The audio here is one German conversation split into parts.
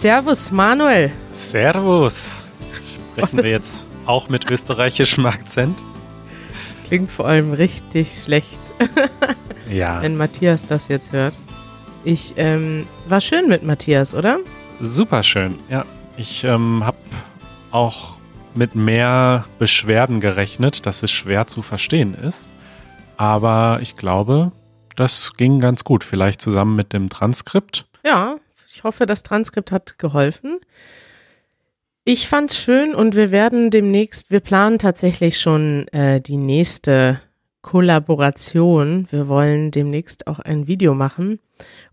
Servus, Manuel. Servus. Sprechen wir jetzt auch mit österreichischem Akzent? Das klingt vor allem richtig schlecht. Ja. Wenn Matthias das jetzt hört. Ich, ähm, war schön mit Matthias, oder? Super schön. Ja. Ich ähm, habe auch mit mehr Beschwerden gerechnet, dass es schwer zu verstehen ist. Aber ich glaube, das ging ganz gut. Vielleicht zusammen mit dem Transkript. Ja, ich hoffe, das Transkript hat geholfen. Ich fand's schön und wir werden demnächst, wir planen tatsächlich schon äh, die nächste Kollaboration. Wir wollen demnächst auch ein Video machen.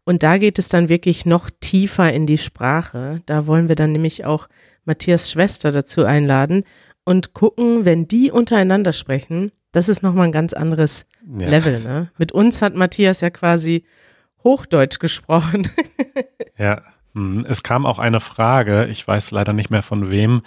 Und da geht es dann wirklich noch tiefer in die Sprache. Da wollen wir dann nämlich auch Matthias Schwester dazu einladen und gucken, wenn die untereinander sprechen, das ist nochmal ein ganz anderes Ja. Level. Ne? Mit uns hat Matthias ja quasi Hochdeutsch gesprochen. Ja. Hm, Es kam auch eine Frage, ich weiß leider nicht mehr von wem,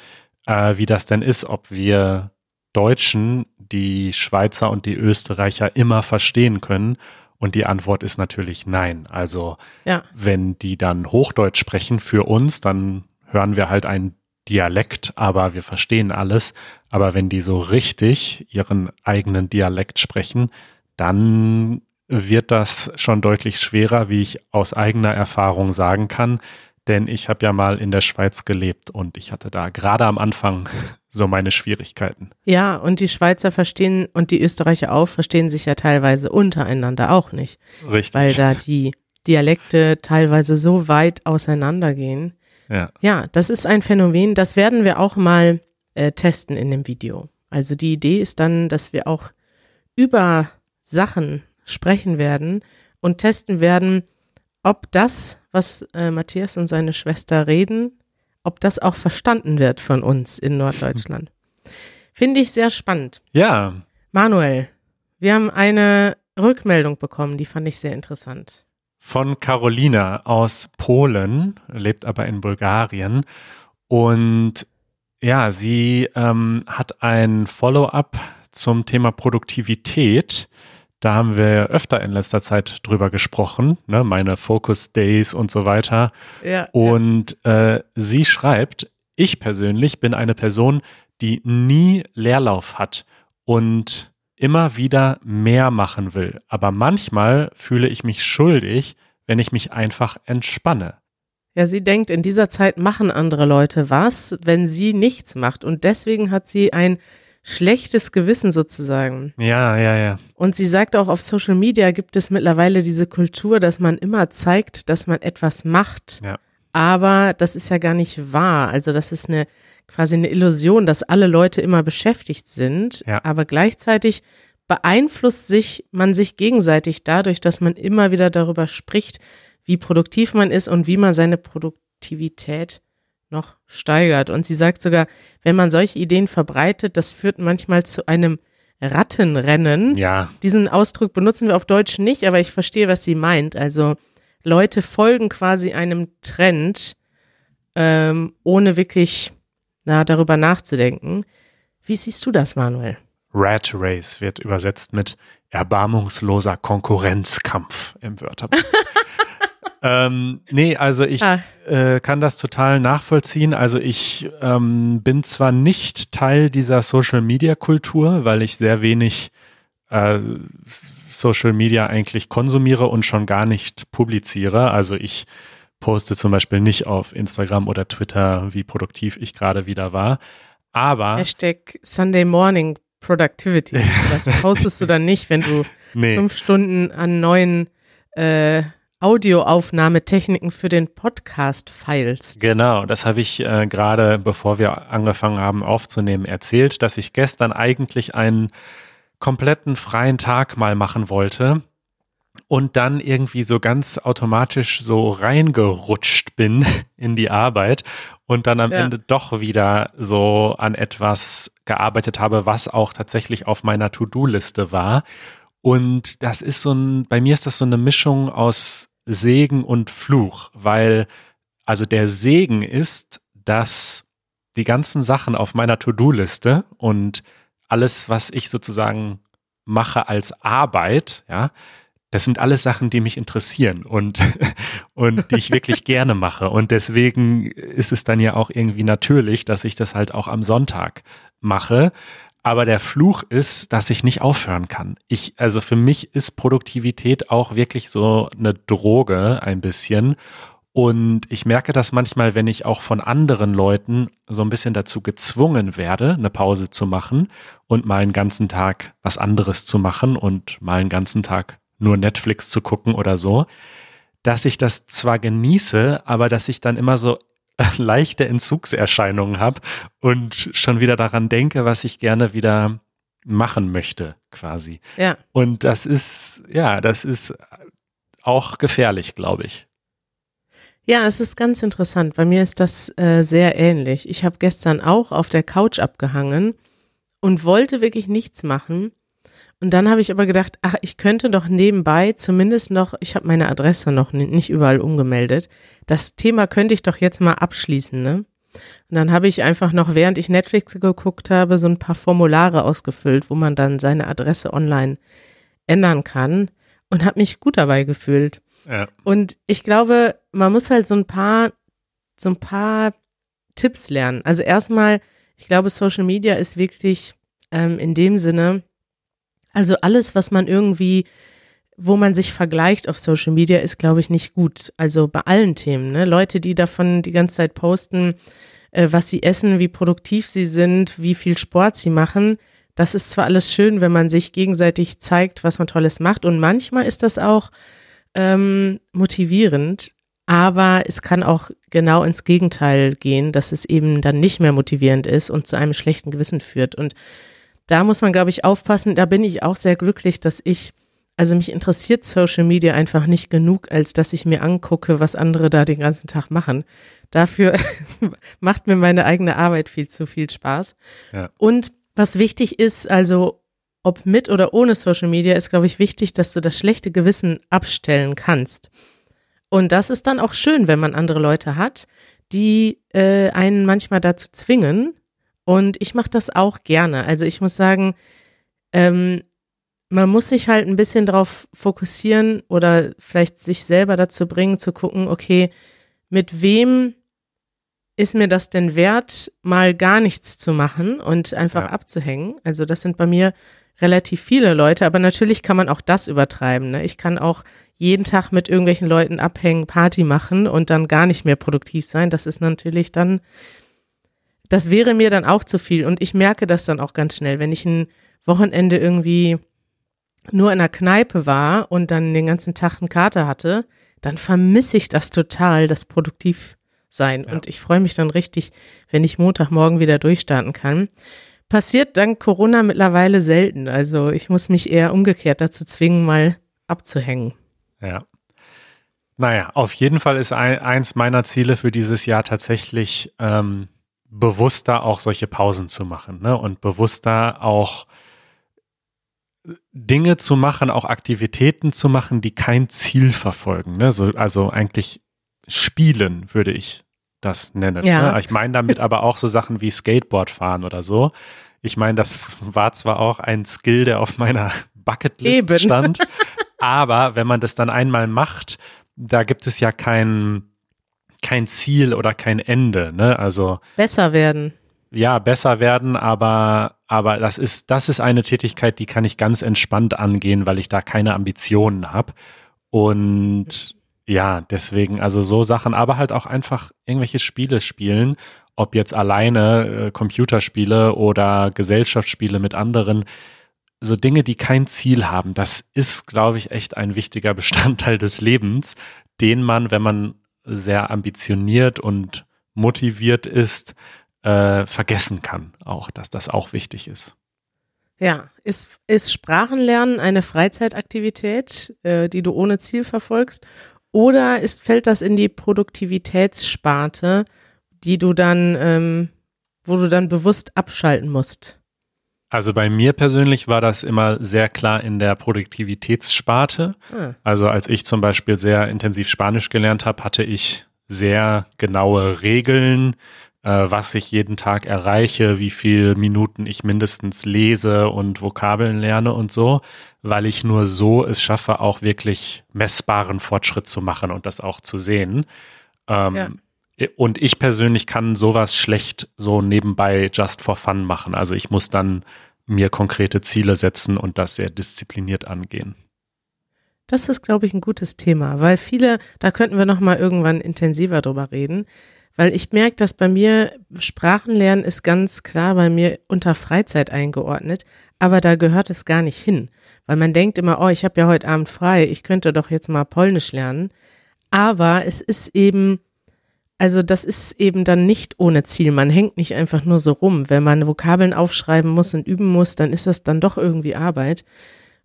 äh, wie das denn ist, ob wir Deutschen die Schweizer und die Österreicher immer verstehen können. Und die Antwort ist natürlich nein. Also ja, wenn die dann Hochdeutsch sprechen für uns, dann hören wir halt einen Dialekt, aber wir verstehen alles. Aber wenn die so richtig ihren eigenen Dialekt sprechen, dann wird das schon deutlich schwerer, wie ich aus eigener Erfahrung sagen kann. Denn ich habe ja mal in der Schweiz gelebt und ich hatte da gerade am Anfang so meine Schwierigkeiten. ja, und die Schweizer verstehen und die Österreicher auch verstehen sich ja teilweise untereinander auch nicht, Richtig. weil da die Dialekte teilweise so weit auseinandergehen. ja. Ja, das ist ein Phänomen, das werden wir auch mal äh, testen in dem Video. Also die Idee ist dann, dass wir auch über Sachen sprechen werden und testen werden, ob das, was äh, Matthias und seine Schwester reden, ob das auch verstanden wird von uns in Norddeutschland. Finde ich sehr spannend. ja, Manuel, wir haben eine Rückmeldung bekommen, die fand ich sehr interessant. von Carolina aus Polen, lebt aber in Bulgarien. Und ja, sie ähm, hat ein Follow-up zum Thema Produktivität. Da haben wir öfter in letzter Zeit drüber gesprochen, ne, meine Focus Days und so weiter. Ja, Und äh, sie schreibt, ich persönlich bin eine Person, die nie Leerlauf hat und immer wieder mehr machen will. Aber manchmal fühle ich mich schuldig, wenn ich mich einfach entspanne. Ja, sie denkt, in dieser Zeit machen andere Leute was, wenn sie nichts macht. Und deswegen hat sie ein schlechtes Gewissen sozusagen. Ja, ja, ja. Und sie sagt auch, auf Social Media gibt es mittlerweile diese Kultur, dass man immer zeigt, dass man etwas macht. Ja. Aber das ist ja gar nicht wahr. Also das ist eine quasi eine Illusion, dass alle Leute immer beschäftigt sind. Ja. Aber gleichzeitig beeinflusst sich man sich gegenseitig dadurch, dass man immer wieder darüber spricht, wie produktiv man ist und wie man seine Produktivität noch steigert. Und sie sagt sogar, wenn man solche Ideen verbreitet, das führt manchmal zu einem Rattenrennen. Ja, Diesen Ausdruck benutzen wir auf Deutsch nicht, aber ich verstehe, was sie meint. Also Leute folgen quasi einem Trend, ähm, ohne wirklich na, darüber nachzudenken. Wie siehst du das, Manuel? Rat Race wird übersetzt mit erbarmungsloser Konkurrenzkampf im Wörterbuch. ähm, nee, also ich Ah. äh, kann das total nachvollziehen. Also ich ähm, bin zwar nicht Teil dieser Social-Media-Kultur, weil ich sehr wenig äh, Social Media eigentlich konsumiere und schon gar nicht publiziere. Also ich poste zum Beispiel nicht auf Instagram oder Twitter, wie produktiv ich gerade wieder war. Aber Hashtag Sunday Morning Productivity. Das postest du dann nicht, wenn du nee. fünf Stunden an neuen äh, Audioaufnahmetechniken für den Podcast feilst. Genau, das habe ich äh, gerade, bevor wir angefangen haben aufzunehmen, erzählt, dass ich gestern eigentlich einen kompletten freien Tag mal machen wollte und dann irgendwie so ganz automatisch so reingerutscht bin in die Arbeit und dann am Ja. Ende doch wieder so an etwas gearbeitet habe, was auch tatsächlich auf meiner To-Do-Liste war. Und das ist so ein, bei mir ist das so eine Mischung aus Segen und Fluch, weil also der Segen ist, dass die ganzen Sachen auf meiner To-Do-Liste und alles, was ich sozusagen mache als Arbeit, ja, das sind alles Sachen, die mich interessieren und, und die ich wirklich gerne mache. Und deswegen ist es dann ja auch irgendwie natürlich, dass ich das halt auch am Sonntag mache. Aber der Fluch ist, dass ich nicht aufhören kann. Ich, also für mich ist Produktivität auch wirklich so eine Droge ein bisschen. Und ich merke das manchmal, wenn ich auch von anderen Leuten so ein bisschen dazu gezwungen werde, eine Pause zu machen und mal einen ganzen Tag was anderes zu machen und mal einen ganzen Tag nur Netflix zu gucken oder so, dass ich das zwar genieße, aber dass ich dann immer so leichte Entzugserscheinungen habe und schon wieder daran denke, was ich gerne wieder machen möchte, quasi. Ja. Und das ist, ja, das ist auch gefährlich, glaube ich. Ja, es ist ganz interessant. Bei mir ist das äh, sehr ähnlich. Ich habe gestern auch auf der Couch abgehangen und wollte wirklich nichts machen. Und dann habe ich aber gedacht, ach, ich könnte doch nebenbei zumindest noch, ich habe meine Adresse noch nicht überall umgemeldet. Das Thema könnte ich doch jetzt mal abschließen, ne? Und dann habe ich einfach noch, während ich Netflix geguckt habe, so ein paar Formulare ausgefüllt, wo man dann seine Adresse online ändern kann und habe mich gut dabei gefühlt. Ja. Und ich glaube, man muss halt so ein paar, so ein paar Tipps lernen. Also erstmal, ich glaube, Social Media ist wirklich ähm, in dem Sinne, also alles, was man irgendwie, wo man sich vergleicht auf Social Media, ist, glaube ich, nicht gut. Also bei allen Themen. Ne? Leute, die davon die ganze Zeit posten, äh, was sie essen, wie produktiv sie sind, wie viel Sport sie machen. Das ist zwar alles schön, wenn man sich gegenseitig zeigt, was man Tolles macht. Und manchmal ist das auch ähm, motivierend, aber es kann auch genau ins Gegenteil gehen, dass es eben dann nicht mehr motivierend ist und zu einem schlechten Gewissen führt. Und da muss man, glaube ich, aufpassen. Da bin ich auch sehr glücklich, dass ich, also mich interessiert Social Media einfach nicht genug, als dass ich mir angucke, was andere da den ganzen Tag machen. Dafür macht mir meine eigene Arbeit viel zu viel Spaß. Ja. Und was wichtig ist, also ob mit oder ohne Social Media, ist, glaube ich, wichtig, dass du das schlechte Gewissen abstellen kannst. Und das ist dann auch schön, wenn man andere Leute hat, die äh, einen manchmal dazu zwingen. Und ich mache das auch gerne. Also ich muss sagen, ähm, man muss sich halt ein bisschen darauf fokussieren oder vielleicht sich selber dazu bringen, zu gucken, okay, mit wem ist mir das denn wert, mal gar nichts zu machen und einfach ja. abzuhängen? Also das sind bei mir relativ viele Leute, aber natürlich kann man auch das übertreiben. Ne? Ich kann auch jeden Tag mit irgendwelchen Leuten abhängen, Party machen und dann gar nicht mehr produktiv sein. Das ist natürlich dann, das wäre mir dann auch zu viel. Und ich merke das dann auch ganz schnell, wenn ich ein Wochenende irgendwie nur in der Kneipe war und dann den ganzen Tag einen Kater hatte, dann vermisse ich das total, das Produktivsein. Ja. Und ich freue mich dann richtig, wenn ich Montagmorgen wieder durchstarten kann passiert dank Corona mittlerweile selten. Also ich muss mich eher umgekehrt dazu zwingen, mal abzuhängen. Ja. Naja, auf jeden Fall ist ein, eins meiner Ziele für dieses Jahr tatsächlich ähm, bewusster auch solche Pausen zu machen ne? und bewusster auch Dinge zu machen, auch Aktivitäten zu machen, die kein Ziel verfolgen. Ne? So, also eigentlich spielen, würde ich das nennen. Ja. Ne? Ich meine damit aber auch so Sachen wie Skateboard fahren oder so. Ich meine, das war zwar auch ein Skill, der auf meiner Bucketlist Eben. stand, aber wenn man das dann einmal macht, da gibt es ja kein, kein Ziel oder kein Ende. Ne? Also besser werden. Ja, besser werden, aber aber das ist das ist eine Tätigkeit, die kann ich ganz entspannt angehen, weil ich da keine Ambitionen habe und ja, deswegen, also so Sachen, aber halt auch einfach irgendwelche Spiele spielen, ob jetzt alleine äh, Computerspiele oder Gesellschaftsspiele mit anderen, so Dinge, die kein Ziel haben. Das ist, glaube ich, echt ein wichtiger Bestandteil des Lebens, den man, wenn man sehr ambitioniert und motiviert ist, äh, vergessen kann. Auch, dass das auch wichtig ist. Ja, ist, ist Sprachenlernen eine Freizeitaktivität, äh, die du ohne Ziel verfolgst? Oder ist, fällt das in die Produktivitätssparte, die du dann, ähm, wo du dann bewusst abschalten musst? Also bei mir persönlich war das immer sehr klar in der Produktivitätssparte. Ah. Also als ich zum Beispiel sehr intensiv Spanisch gelernt habe, hatte ich sehr genaue Regeln, äh, was ich jeden Tag erreiche, wie viel Minuten ich mindestens lese und Vokabeln lerne und so, weil ich nur so es schaffe, auch wirklich messbaren Fortschritt zu machen und das auch zu sehen. Ähm, ja. Und ich persönlich kann sowas schlecht so nebenbei just for fun machen. Also ich muss dann mir konkrete Ziele setzen und das sehr diszipliniert angehen. Das ist, glaube ich, ein gutes Thema, weil viele, da könnten wir noch mal irgendwann intensiver drüber reden, weil ich merke, dass bei mir Sprachenlernen ist ganz klar bei mir unter Freizeit eingeordnet, aber da gehört es gar nicht hin, weil man denkt immer, oh, ich habe ja heute Abend frei, ich könnte doch jetzt mal Polnisch lernen, aber es ist eben also das ist eben dann nicht ohne Ziel. Man hängt nicht einfach nur so rum. Wenn man Vokabeln aufschreiben muss und üben muss, dann ist das dann doch irgendwie Arbeit.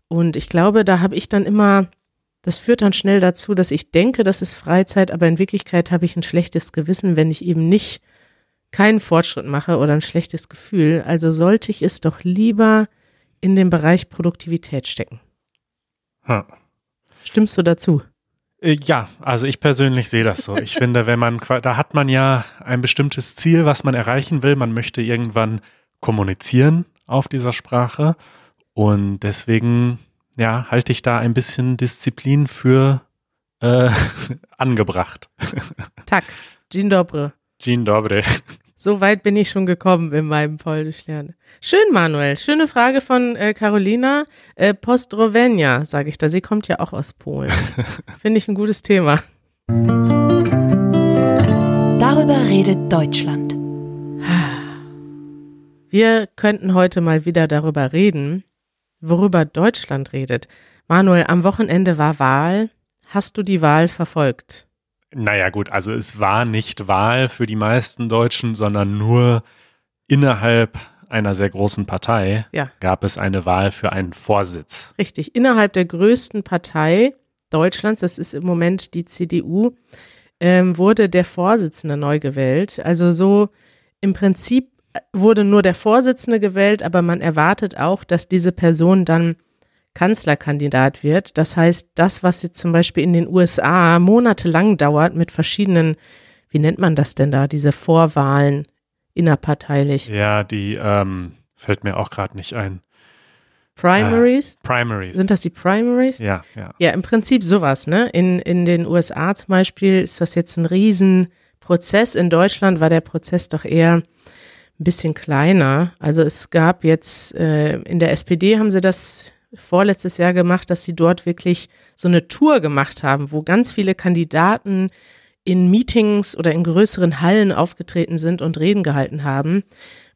Und ich glaube, da habe ich dann immer, das führt dann schnell dazu, dass ich denke, das ist Freizeit, aber in Wirklichkeit habe ich ein schlechtes Gewissen, wenn ich eben nicht keinen Fortschritt mache oder ein schlechtes Gefühl. Also sollte ich es doch lieber in den Bereich Produktivität stecken. Hm. Stimmst du dazu? Äh, ja, also ich persönlich sehe das so. Ich finde, wenn man, da hat man ja ein bestimmtes Ziel, was man erreichen will. Man möchte irgendwann kommunizieren auf dieser Sprache. Und deswegen, ja, halte ich da ein bisschen Disziplin für äh, angebracht. Tak, dzień dobry. Dzień dobry. So weit bin ich schon gekommen in meinem Polnisch lernen. Schön, Manuel. Schöne Frage von äh, Carolina äh, Postrowenia, sage ich da. Sie kommt ja auch aus Polen. Finde ich ein gutes Thema. Darüber redet Deutschland. Wir könnten heute mal wieder darüber reden, worüber Deutschland redet. Manuel, am Wochenende war Wahl. Hast du die Wahl verfolgt? Naja gut, also es war nicht Wahl für die meisten Deutschen, sondern nur innerhalb einer sehr großen Partei ja. gab es eine Wahl für einen Vorsitz. Richtig, innerhalb der größten Partei Deutschlands, das ist im Moment die CDU, ähm, wurde der Vorsitzende neu gewählt. Also so im Prinzip wurde nur der Vorsitzende gewählt, aber man erwartet auch, dass diese Person dann Kanzlerkandidat wird. Das heißt, das, was jetzt zum Beispiel in den USA monatelang dauert mit verschiedenen, wie nennt man das denn da, diese Vorwahlen innerparteilich? Ja, die ähm, fällt mir auch gerade nicht ein. Primaries? Äh, Primaries. Sind das die Primaries? Ja, ja. Ja, im Prinzip sowas, ne? In, in den USA zum Beispiel ist das jetzt ein Riesenprozess. In Deutschland war der Prozess doch eher ein bisschen kleiner. Also es gab jetzt, äh, in der SPD haben sie das vorletztes Jahr gemacht, dass sie dort wirklich so eine Tour gemacht haben, wo ganz viele Kandidaten in Meetings oder in größeren Hallen aufgetreten sind und Reden gehalten haben.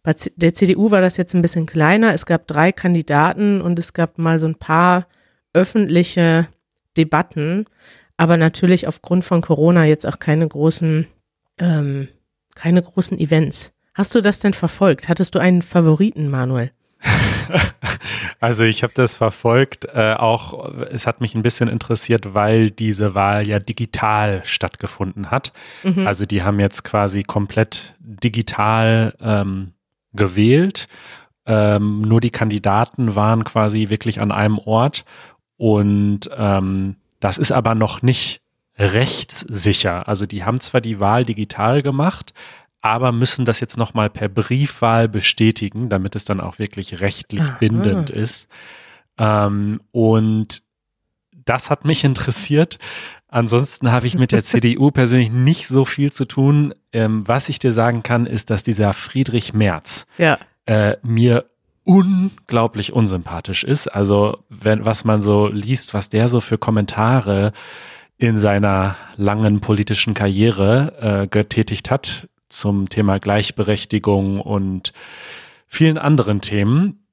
Bei der CDU war das jetzt ein bisschen kleiner. Es gab drei Kandidaten und es gab mal so ein paar öffentliche Debatten, aber natürlich aufgrund von Corona jetzt auch keine großen, ähm, keine großen Events. Hast du das denn verfolgt? Hattest du einen Favoriten, Manuel? Also ich habe das verfolgt, äh, auch es hat mich ein bisschen interessiert, weil diese Wahl ja digital stattgefunden hat. Mhm. Also die haben jetzt quasi komplett digital ähm, gewählt. Ähm, nur die Kandidaten waren quasi wirklich an einem Ort und ähm, das ist aber noch nicht rechtssicher. Also die haben zwar die Wahl digital gemacht, aber müssen das jetzt nochmal per Briefwahl bestätigen, damit es dann auch wirklich rechtlich Aha. bindend ist. Ähm, und das hat mich interessiert. Ansonsten habe ich mit der CDU persönlich nicht so viel zu tun. Ähm, was ich dir sagen kann, ist, dass dieser Friedrich Merz ja. äh, mir unglaublich unsympathisch ist. Also, wenn, was man so liest, was der so für Kommentare in seiner langen politischen Karriere äh, getätigt hat, zum Thema Gleichberechtigung und vielen anderen Themen.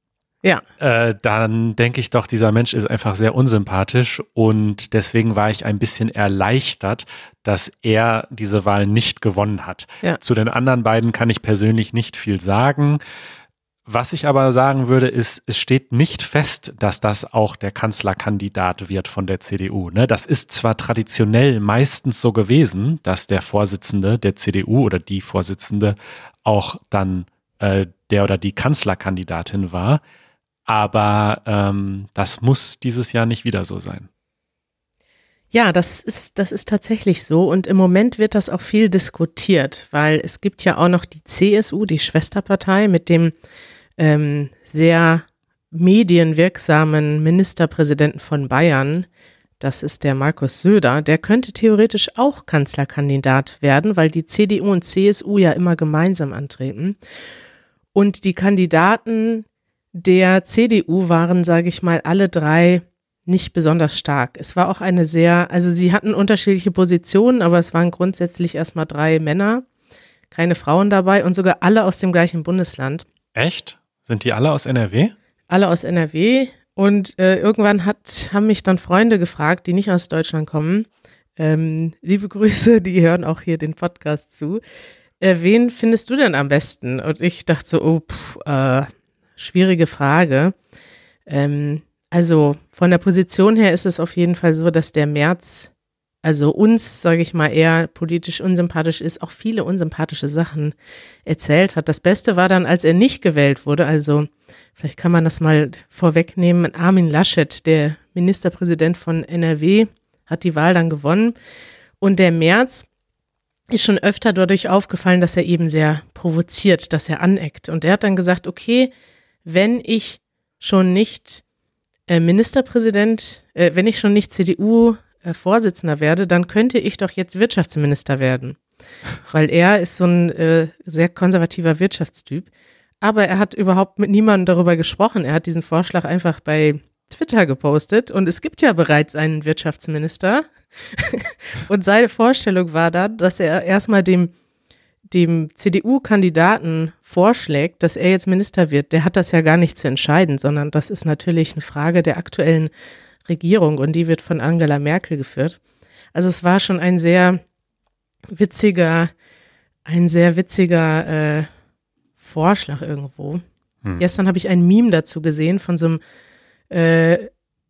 Ja. Äh, dann denke ich doch, dieser Mensch ist einfach sehr unsympathisch und deswegen war ich ein bisschen erleichtert, dass er diese Wahl nicht gewonnen hat. Ja. Zu den anderen beiden kann ich persönlich nicht viel sagen. Was ich aber sagen würde, ist, es steht nicht fest, dass das auch der Kanzlerkandidat wird von der CDU. Ne? Das ist zwar traditionell meistens so gewesen, dass der Vorsitzende der CDU oder die Vorsitzende auch dann äh, der oder die Kanzlerkandidatin war, aber ähm, das muss dieses Jahr nicht wieder so sein. Ja, das ist, das ist tatsächlich so. Und im Moment wird das auch viel diskutiert, weil es gibt ja auch noch die CSU, die Schwesterpartei, mit dem ähm, sehr medienwirksamen Ministerpräsidenten von Bayern. Das ist der Markus Söder. Der könnte theoretisch auch Kanzlerkandidat werden, weil die CDU und CSU ja immer gemeinsam antreten. Und die Kandidaten der CDU waren, sage ich mal, alle drei nicht besonders stark. Es war auch eine sehr, also sie hatten unterschiedliche Positionen, aber es waren grundsätzlich erstmal drei Männer, keine Frauen dabei und sogar alle aus dem gleichen Bundesland. Echt? Sind die alle aus NRW? Alle aus NRW. Und äh, irgendwann hat, haben mich dann Freunde gefragt, die nicht aus Deutschland kommen. Ähm, liebe Grüße, die hören auch hier den Podcast zu. Äh, wen findest du denn am besten? Und ich dachte so, oh, pff, äh, schwierige Frage. Ähm, also von der Position her ist es auf jeden Fall so, dass der März, also uns, sage ich mal, eher politisch unsympathisch ist, auch viele unsympathische Sachen erzählt hat. Das Beste war dann, als er nicht gewählt wurde, also vielleicht kann man das mal vorwegnehmen, Armin Laschet, der Ministerpräsident von NRW, hat die Wahl dann gewonnen. Und der März ist schon öfter dadurch aufgefallen, dass er eben sehr provoziert, dass er aneckt. Und er hat dann gesagt, okay, wenn ich schon nicht äh, Ministerpräsident, äh, wenn ich schon nicht CDU-Vorsitzender äh, werde, dann könnte ich doch jetzt Wirtschaftsminister werden. Weil er ist so ein äh, sehr konservativer Wirtschaftstyp. Aber er hat überhaupt mit niemandem darüber gesprochen. Er hat diesen Vorschlag einfach bei Twitter gepostet und es gibt ja bereits einen Wirtschaftsminister. und seine Vorstellung war dann, dass er erstmal dem dem CDU-Kandidaten vorschlägt, dass er jetzt Minister wird, der hat das ja gar nicht zu entscheiden, sondern das ist natürlich eine Frage der aktuellen Regierung und die wird von Angela Merkel geführt. Also es war schon ein sehr witziger, ein sehr witziger äh, Vorschlag irgendwo. Hm. Gestern habe ich ein Meme dazu gesehen von so einem, äh,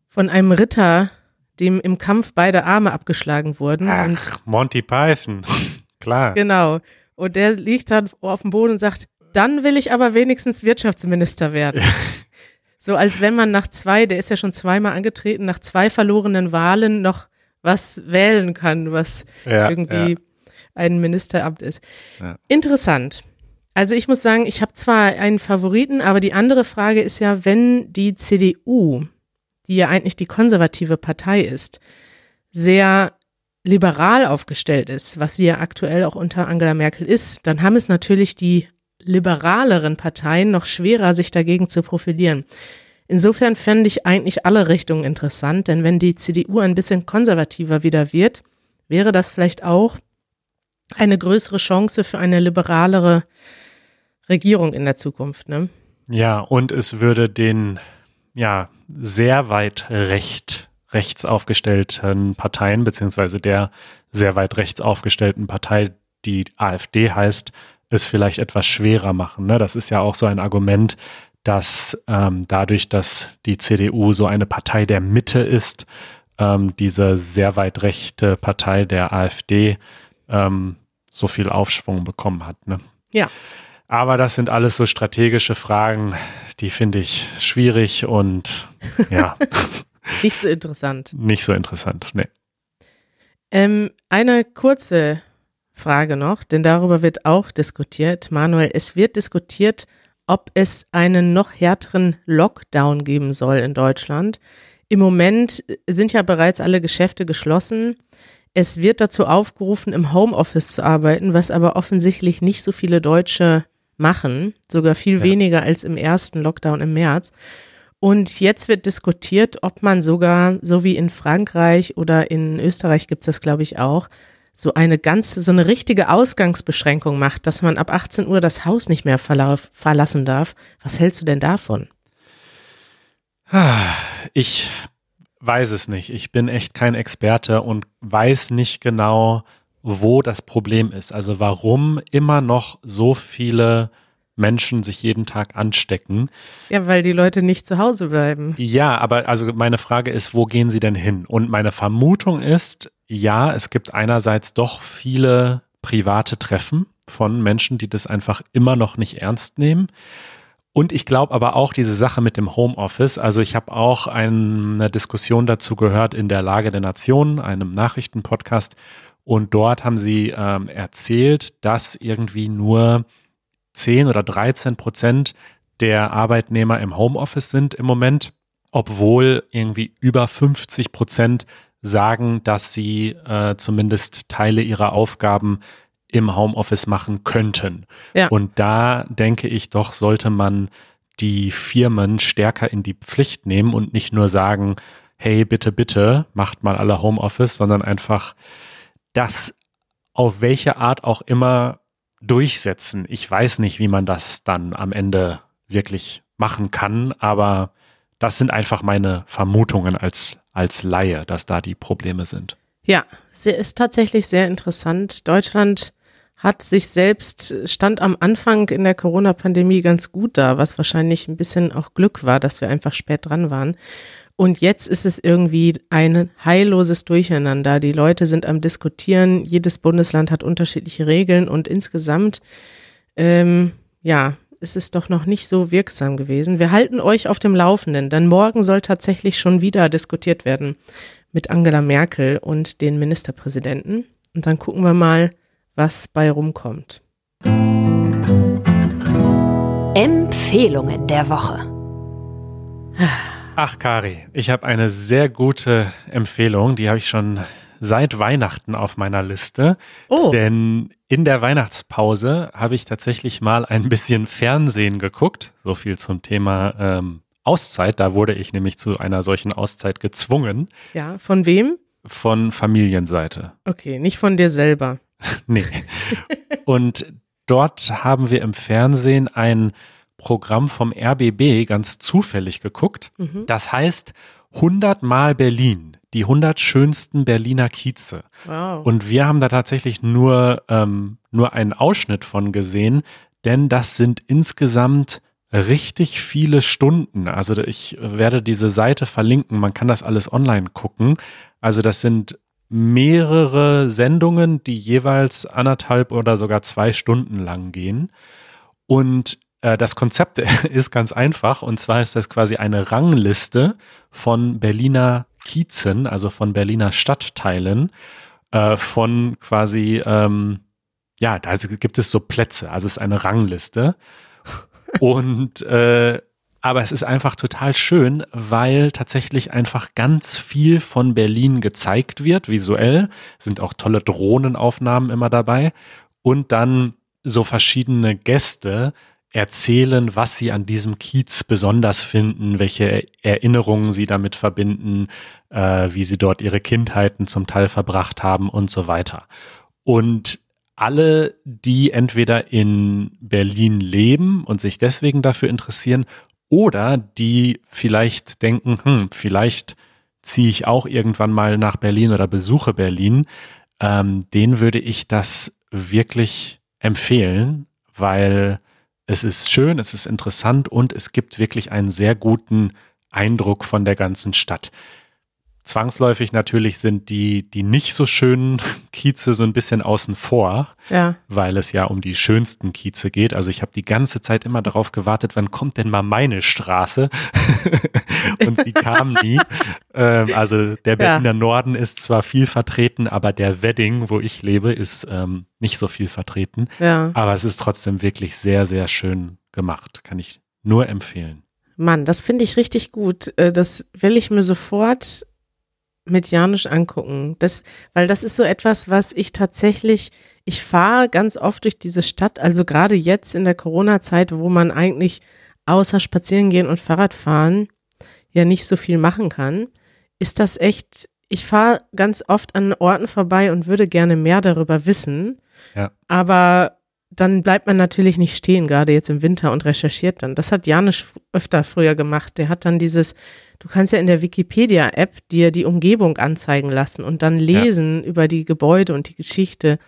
von einem Ritter, dem im Kampf beide Arme abgeschlagen wurden. Ach, Monty Python. Klar. Genau. Und der liegt dann auf dem Boden und sagt, dann will ich aber wenigstens Wirtschaftsminister werden. so als wenn man nach zwei, der ist ja schon zweimal angetreten, nach zwei verlorenen Wahlen noch was wählen kann, was ja, irgendwie ja. ein Ministeramt ist. Ja. Interessant. Also ich muss sagen, ich habe zwar einen Favoriten, aber die andere Frage ist ja, wenn die CDU, die ja eigentlich die konservative Partei ist, sehr liberal aufgestellt ist, was sie ja aktuell auch unter Angela Merkel ist, dann haben es natürlich die liberaleren Parteien noch schwerer, sich dagegen zu profilieren. Insofern fände ich eigentlich alle Richtungen interessant, denn wenn die CDU ein bisschen konservativer wieder wird, wäre das vielleicht auch eine größere Chance für eine liberalere Regierung in der Zukunft. Ne? Ja, und es würde den ja sehr weit recht rechts aufgestellten Parteien, beziehungsweise der sehr weit rechts aufgestellten Partei, die AfD heißt, es vielleicht etwas schwerer machen. Ne? Das ist ja auch so ein Argument, dass ähm, dadurch, dass die CDU so eine Partei der Mitte ist, ähm, diese sehr weit rechte Partei der AfD ähm, so viel Aufschwung bekommen hat. Ne? Ja. Aber das sind alles so strategische Fragen, die finde ich schwierig und ja. Nicht so interessant. Nicht so interessant, nee. Ähm, eine kurze Frage noch, denn darüber wird auch diskutiert. Manuel, es wird diskutiert, ob es einen noch härteren Lockdown geben soll in Deutschland. Im Moment sind ja bereits alle Geschäfte geschlossen. Es wird dazu aufgerufen, im Homeoffice zu arbeiten, was aber offensichtlich nicht so viele Deutsche machen, sogar viel ja. weniger als im ersten Lockdown im März. Und jetzt wird diskutiert, ob man sogar, so wie in Frankreich oder in Österreich gibt es das, glaube ich, auch, so eine ganze, so eine richtige Ausgangsbeschränkung macht, dass man ab 18 Uhr das Haus nicht mehr verlassen darf. Was hältst du denn davon? Ich weiß es nicht. Ich bin echt kein Experte und weiß nicht genau, wo das Problem ist. Also warum immer noch so viele Menschen sich jeden Tag anstecken. Ja, weil die Leute nicht zu Hause bleiben. Ja, aber also meine Frage ist, wo gehen sie denn hin? Und meine Vermutung ist, ja, es gibt einerseits doch viele private Treffen von Menschen, die das einfach immer noch nicht ernst nehmen. Und ich glaube aber auch diese Sache mit dem Homeoffice. Also ich habe auch eine Diskussion dazu gehört in der Lage der Nation, einem Nachrichtenpodcast. Und dort haben sie ähm, erzählt, dass irgendwie nur 10 oder 13 Prozent der Arbeitnehmer im Homeoffice sind im Moment, obwohl irgendwie über 50 Prozent sagen, dass sie äh, zumindest Teile ihrer Aufgaben im Homeoffice machen könnten. Ja. Und da denke ich doch, sollte man die Firmen stärker in die Pflicht nehmen und nicht nur sagen, hey, bitte, bitte, macht mal alle Homeoffice, sondern einfach das auf welche Art auch immer durchsetzen. Ich weiß nicht, wie man das dann am Ende wirklich machen kann, aber das sind einfach meine Vermutungen als, als Laie, dass da die Probleme sind. Ja, ist tatsächlich sehr interessant. Deutschland hat sich selbst, stand am Anfang in der Corona-Pandemie ganz gut da, was wahrscheinlich ein bisschen auch Glück war, dass wir einfach spät dran waren. Und jetzt ist es irgendwie ein heilloses Durcheinander. Die Leute sind am Diskutieren. Jedes Bundesland hat unterschiedliche Regeln und insgesamt, ähm, ja, ist es doch noch nicht so wirksam gewesen. Wir halten euch auf dem Laufenden, denn morgen soll tatsächlich schon wieder diskutiert werden mit Angela Merkel und den Ministerpräsidenten. Und dann gucken wir mal, was bei rumkommt. Empfehlungen der Woche. Ach, Kari, ich habe eine sehr gute Empfehlung, die habe ich schon seit Weihnachten auf meiner Liste. Oh. Denn in der Weihnachtspause habe ich tatsächlich mal ein bisschen Fernsehen geguckt. So viel zum Thema ähm, Auszeit. Da wurde ich nämlich zu einer solchen Auszeit gezwungen. Ja, von wem? Von Familienseite. Okay, nicht von dir selber. nee. Und dort haben wir im Fernsehen ein Programm vom RBB ganz zufällig geguckt. Mhm. Das heißt 100 Mal Berlin, die 100 schönsten Berliner Kieze. Wow. Und wir haben da tatsächlich nur, ähm, nur einen Ausschnitt von gesehen, denn das sind insgesamt richtig viele Stunden. Also ich werde diese Seite verlinken, man kann das alles online gucken. Also das sind mehrere Sendungen, die jeweils anderthalb oder sogar zwei Stunden lang gehen. Und äh, das Konzept ist ganz einfach. Und zwar ist das quasi eine Rangliste von Berliner Kiezen, also von Berliner Stadtteilen, äh, von quasi, ähm, ja, da gibt es so Plätze. Also es ist eine Rangliste. Und äh, aber es ist einfach total schön, weil tatsächlich einfach ganz viel von Berlin gezeigt wird, visuell. Sind auch tolle Drohnenaufnahmen immer dabei. Und dann so verschiedene Gäste erzählen, was sie an diesem Kiez besonders finden, welche Erinnerungen sie damit verbinden, äh, wie sie dort ihre Kindheiten zum Teil verbracht haben und so weiter. Und alle, die entweder in Berlin leben und sich deswegen dafür interessieren oder die vielleicht denken, hm, vielleicht ziehe ich auch irgendwann mal nach Berlin oder besuche Berlin, ähm, den würde ich das wirklich empfehlen, weil es ist schön, es ist interessant und es gibt wirklich einen sehr guten Eindruck von der ganzen Stadt. Zwangsläufig natürlich sind die, die nicht so schönen Kieze so ein bisschen außen vor, ja. weil es ja um die schönsten Kieze geht. Also ich habe die ganze Zeit immer darauf gewartet, wann kommt denn mal meine Straße? Und die kam nie. ähm, also der Berliner ja. Norden ist zwar viel vertreten, aber der Wedding, wo ich lebe, ist ähm, nicht so viel vertreten. Ja. Aber es ist trotzdem wirklich sehr, sehr schön gemacht. Kann ich nur empfehlen. Mann, das finde ich richtig gut. Äh, das will ich mir sofort mit Janusz angucken. Das, weil das ist so etwas, was ich tatsächlich, ich fahre ganz oft durch diese Stadt, also gerade jetzt in der Corona-Zeit, wo man eigentlich außer spazieren gehen und Fahrrad fahren ja nicht so viel machen kann, ist das echt, ich fahre ganz oft an Orten vorbei und würde gerne mehr darüber wissen. Ja. Aber dann bleibt man natürlich nicht stehen, gerade jetzt im Winter und recherchiert dann. Das hat Janusz öfter früher gemacht. Der hat dann dieses Du kannst ja in der Wikipedia-App dir die Umgebung anzeigen lassen und dann lesen ja. über die Gebäude und die Geschichte,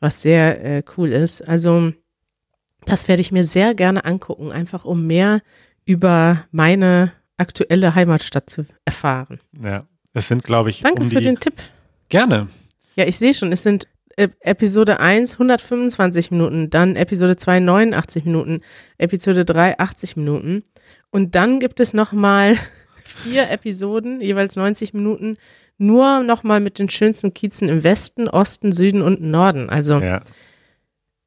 was sehr äh, cool ist. Also das werde ich mir sehr gerne angucken, einfach um mehr über meine aktuelle Heimatstadt zu erfahren. Ja, es sind, glaube ich, Danke um für den Tipp. Gerne. Ja, ich sehe schon, es sind äh, Episode 1 125 Minuten, dann Episode 2 89 Minuten, Episode 3 80 Minuten und dann gibt es nochmal vier Episoden, jeweils 90 Minuten, nur nochmal mit den schönsten Kiezen im Westen, Osten, Süden und Norden. Also Ja.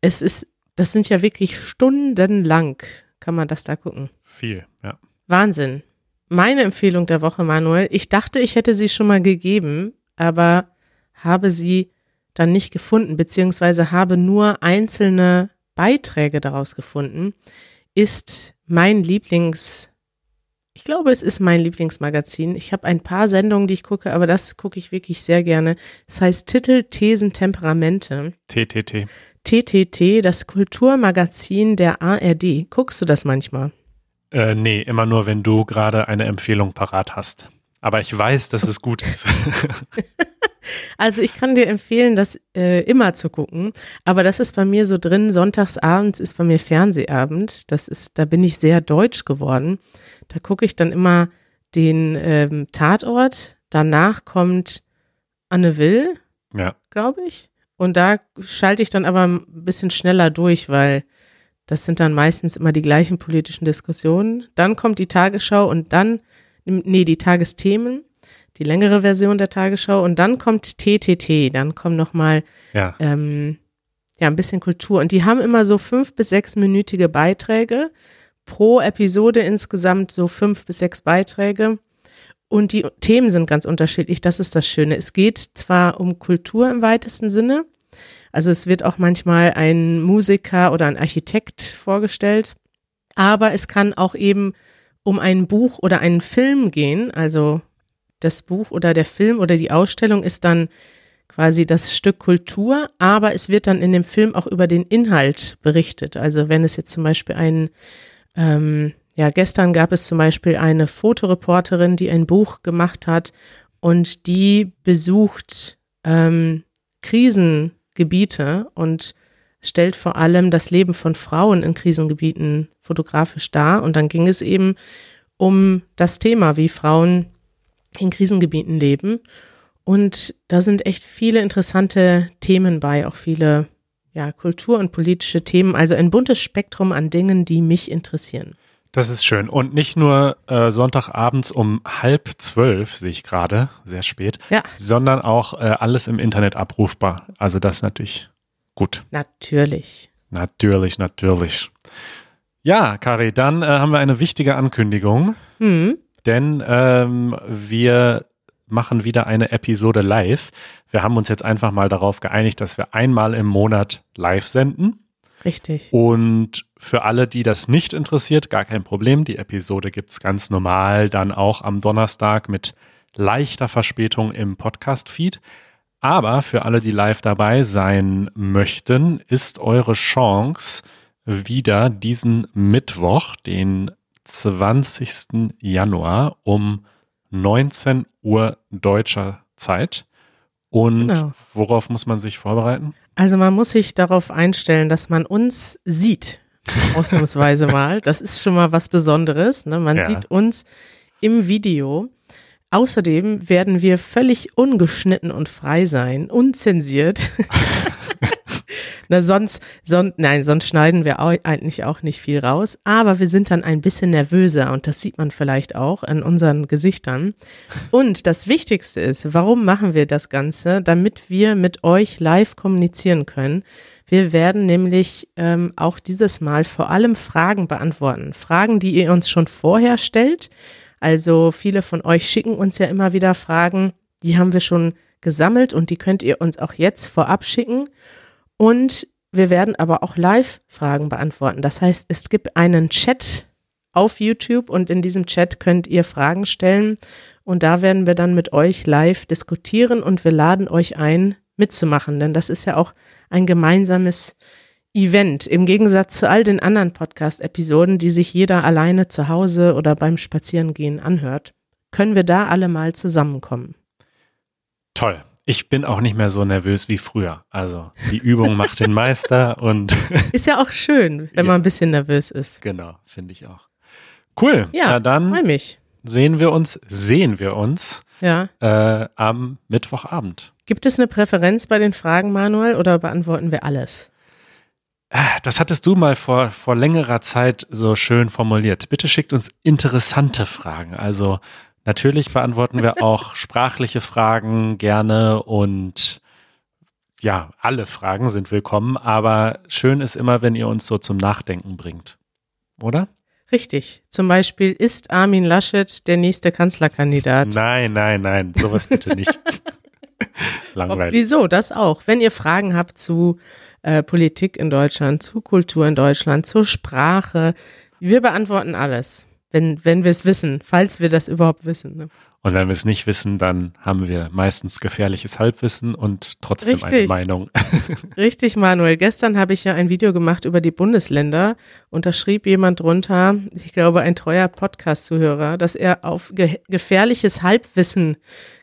es ist, das sind ja wirklich stundenlang, kann man das da gucken. Viel, ja. Wahnsinn. Meine Empfehlung der Woche, Manuel, ich dachte, ich hätte sie schon mal gegeben, aber habe sie dann nicht gefunden, beziehungsweise habe nur einzelne Beiträge daraus gefunden, ist mein Lieblings, ich glaube, es ist mein Lieblingsmagazin. Ich habe ein paar Sendungen, die ich gucke, aber das gucke ich wirklich sehr gerne. Es heißt Titel, Thesen, Temperamente. TTT. TTT, das Kulturmagazin der ARD. Guckst du das manchmal? Äh, nee, immer nur, wenn du gerade eine Empfehlung parat hast. Aber ich weiß, dass es gut ist. Also ich kann dir empfehlen, das äh, immer zu gucken, aber das ist bei mir so drin, sonntagsabends ist bei mir Fernsehabend, das ist, da bin ich sehr deutsch geworden. Da gucke ich dann immer den ähm, Tatort, danach kommt Anne Will, ja. glaube ich, und da schalte ich dann aber ein bisschen schneller durch, weil das sind dann meistens immer die gleichen politischen Diskussionen. Dann kommt die Tagesschau und dann, nee, die Tagesthemen die längere Version der Tagesschau und dann kommt TTT, dann kommen nochmal Ja. ähm, ja, ein bisschen Kultur und die haben immer so fünf bis sechsminütige Beiträge, pro Episode insgesamt so fünf bis sechs Beiträge und die Themen sind ganz unterschiedlich, das ist das Schöne. Es geht zwar um Kultur im weitesten Sinne, also es wird auch manchmal ein Musiker oder ein Architekt vorgestellt, aber es kann auch eben um ein Buch oder einen Film gehen, also das Buch oder der Film oder die Ausstellung ist dann quasi das Stück Kultur, aber es wird dann in dem Film auch über den Inhalt berichtet. Also wenn es jetzt zum Beispiel ein, ähm, ja, gestern gab es zum Beispiel eine Fotoreporterin, die ein Buch gemacht hat und die besucht ähm, Krisengebiete und stellt vor allem das Leben von Frauen in Krisengebieten fotografisch dar. Und dann ging es eben um das Thema, wie Frauen in Krisengebieten leben. Und da sind echt viele interessante Themen bei, auch viele ja, Kultur- und politische Themen. Also ein buntes Spektrum an Dingen, die mich interessieren. Das ist schön. Und nicht nur äh, Sonntagabends um halb zwölf, sehe ich gerade, sehr spät, Ja. sondern auch äh, alles im Internet abrufbar. Also das ist natürlich gut. Natürlich. Natürlich, natürlich. Ja, Kari, dann äh, haben wir eine wichtige Ankündigung, Hm. denn ähm, wir machen wieder eine Episode live. Wir haben uns jetzt einfach mal darauf geeinigt, dass wir einmal im Monat live senden. Richtig. Und für alle, die das nicht interessiert, gar kein Problem. Die Episode gibt's ganz normal dann auch am Donnerstag mit leichter Verspätung im Podcast-Feed. Aber für alle, die live dabei sein möchten, ist eure Chance, wieder diesen Mittwoch, den 20. Januar um 19 Uhr deutscher Zeit. Und Genau. worauf muss man sich vorbereiten? Also man muss sich darauf einstellen, dass man uns sieht. Ausnahmsweise mal. Das ist schon mal was Besonderes. Ne? Man Ja. sieht uns im Video. Außerdem werden wir völlig ungeschnitten und frei sein, unzensiert. Na, sonst, son, nein, sonst schneiden wir au- eigentlich auch nicht viel raus. Aber wir sind dann ein bisschen nervöser und das sieht man vielleicht auch an unseren Gesichtern. Und das Wichtigste ist, warum machen wir das Ganze? Damit wir mit euch live kommunizieren können. Wir werden nämlich ähm, auch dieses Mal vor allem Fragen beantworten. Fragen, die ihr uns schon vorher stellt. Also viele von euch schicken uns ja immer wieder Fragen, die haben wir schon gesammelt und die könnt ihr uns auch jetzt vorab schicken. Und wir werden aber auch Live-Fragen beantworten. Das heißt, es gibt einen Chat auf YouTube und in diesem Chat könnt ihr Fragen stellen und da werden wir dann mit euch live diskutieren und wir laden euch ein, mitzumachen, denn das ist ja auch ein gemeinsames Event. Im Gegensatz zu all den anderen Podcast-Episoden, die sich jeder alleine zu Hause oder beim Spazierengehen anhört, können wir da alle mal zusammenkommen. Toll. Ich bin auch nicht mehr so nervös wie früher. Also die Übung macht den Meister und Ist ja auch schön, wenn Ja. man ein bisschen nervös ist. genau, finde ich auch. Cool. Ja, Na dann Freue mich. sehen wir uns, sehen wir uns Ja, äh, am Mittwochabend. Gibt es eine Präferenz bei den Fragen, Manuel, oder beantworten wir alles? Das hattest du mal vor, vor längerer Zeit so schön formuliert. Bitte schickt uns interessante Fragen. Also natürlich beantworten wir auch sprachliche Fragen gerne und ja, alle Fragen sind willkommen, aber schön ist immer, wenn ihr uns so zum Nachdenken bringt. Oder? Richtig. Zum Beispiel, ist Armin Laschet der nächste Kanzlerkandidat? Nein, nein, nein, sowas bitte nicht. Langweilig. Wieso? Das auch. Wenn ihr Fragen habt zu äh, Politik in Deutschland, zu Kultur in Deutschland, zur Sprache, wir beantworten alles, wenn, wenn wir es wissen, falls wir das überhaupt wissen. Ne? Und wenn wir es nicht wissen, dann haben wir meistens gefährliches Halbwissen und trotzdem Richtig. eine Meinung. Richtig, Manuel. Gestern habe ich ja ein Video gemacht über die Bundesländer und da schrieb jemand drunter, ich glaube ein treuer Podcast-Zuhörer, dass er auf ge gefährliches Halbwissen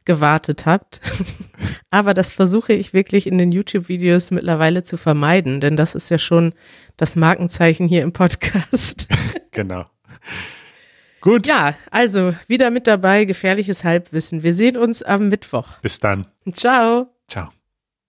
gewartet hat. Aber das versuche ich wirklich in den YouTube-Videos mittlerweile zu vermeiden, denn das ist ja schon das Markenzeichen hier im Podcast. genau. Gut. Ja, also wieder mit dabei, gefährliches Halbwissen. Wir sehen uns am Mittwoch. Bis dann. Ciao. Ciao.